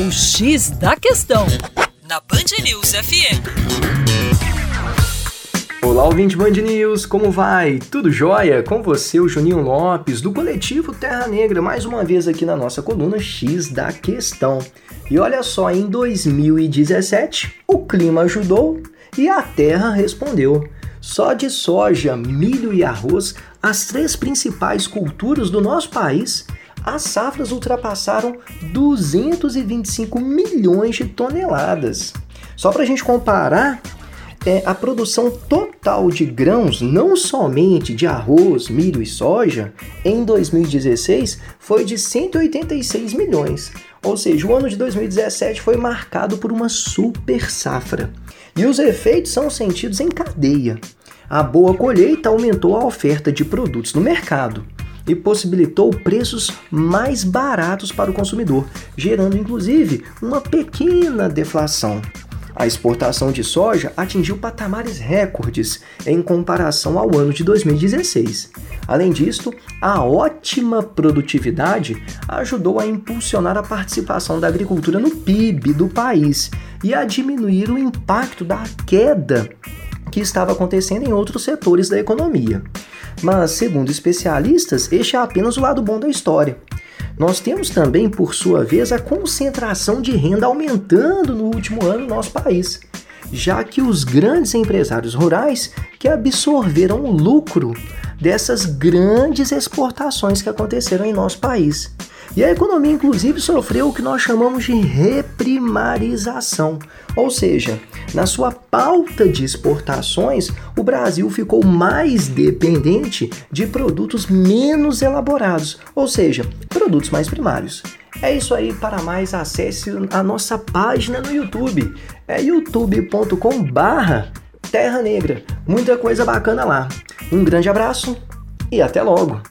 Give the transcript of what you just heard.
O X da Questão, na Band News FM. Olá, ouvinte Band News, como vai? Tudo jóia? Com você, o Juninho Lopes, do coletivo Terra Negra, mais uma vez aqui na nossa coluna X da Questão. E olha só, em 2017, o clima ajudou e a terra respondeu. Só de soja, milho e arroz, as três principais culturas do nosso país, as safras ultrapassaram 225 milhões de toneladas. Só para a gente comparar, é, a produção total de grãos, não somente de arroz, milho e soja, em 2016 foi de 186 milhões. Ou seja, o ano de 2017 foi marcado por uma super safra. E os efeitos são sentidos em cadeia. A boa colheita aumentou a oferta de produtos no mercado e possibilitou preços mais baratos para o consumidor, gerando inclusive uma pequena deflação. A exportação de soja atingiu patamares recordes em comparação ao ano de 2016. Além disso, a ótima produtividade ajudou a impulsionar a participação da agricultura no PIB do país e a diminuir o impacto da queda que estava acontecendo em outros setores da economia. Mas, segundo especialistas, este é apenas o lado bom da história. Nós temos também, por sua vez, a concentração de renda aumentando no último ano no nosso país, já que os grandes empresários rurais que absorveram o lucro dessas grandes exportações que aconteceram em nosso país. E a economia, inclusive, sofreu o que nós chamamos de reprimarização, ou seja, na sua pauta de exportações, o Brasil ficou mais dependente de produtos menos elaborados, ou seja, produtos mais primários. É isso aí, para mais acesse a nossa página no YouTube, é youtube.com/barra Terra Negra. Muita coisa bacana lá. Um grande abraço e até logo!